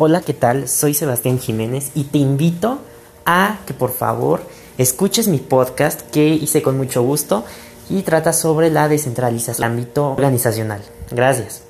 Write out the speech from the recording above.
Hola, ¿qué tal? Soy Sebastián Jiménez y te invito a que por favor escuches mi podcast que hice con mucho gusto y trata sobre la descentralización del ámbito organizacional. Gracias.